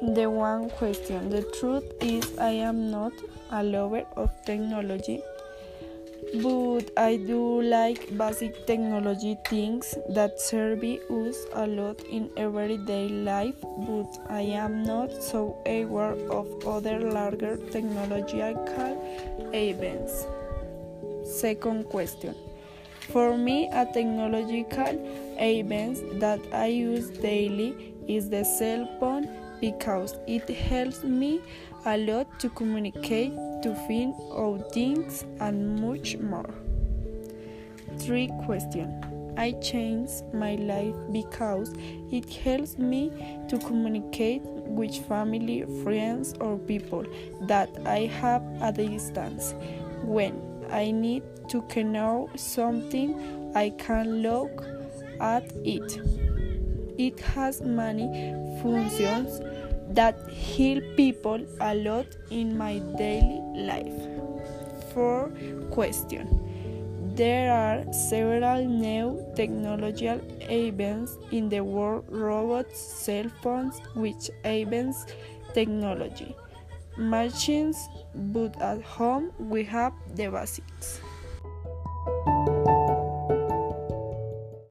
The one question. The truth is, I am not a lover of technology, but I do like basic technology things that serve us a lot in everyday life, but I am not so aware of other larger technological events. Second question. For me, a technological event that I use daily is the cell phone because it helps me a lot to communicate, to find out things, and much more. Three question. I change my life because it helps me to communicate with family, friends, or people that I have at a distance. When I need to know something, I can look at it. It has many functions that help people a lot in my daily life. Four question. There are several new technological events in the world robots, cell phones, which events technology machines, but at home we have the basics.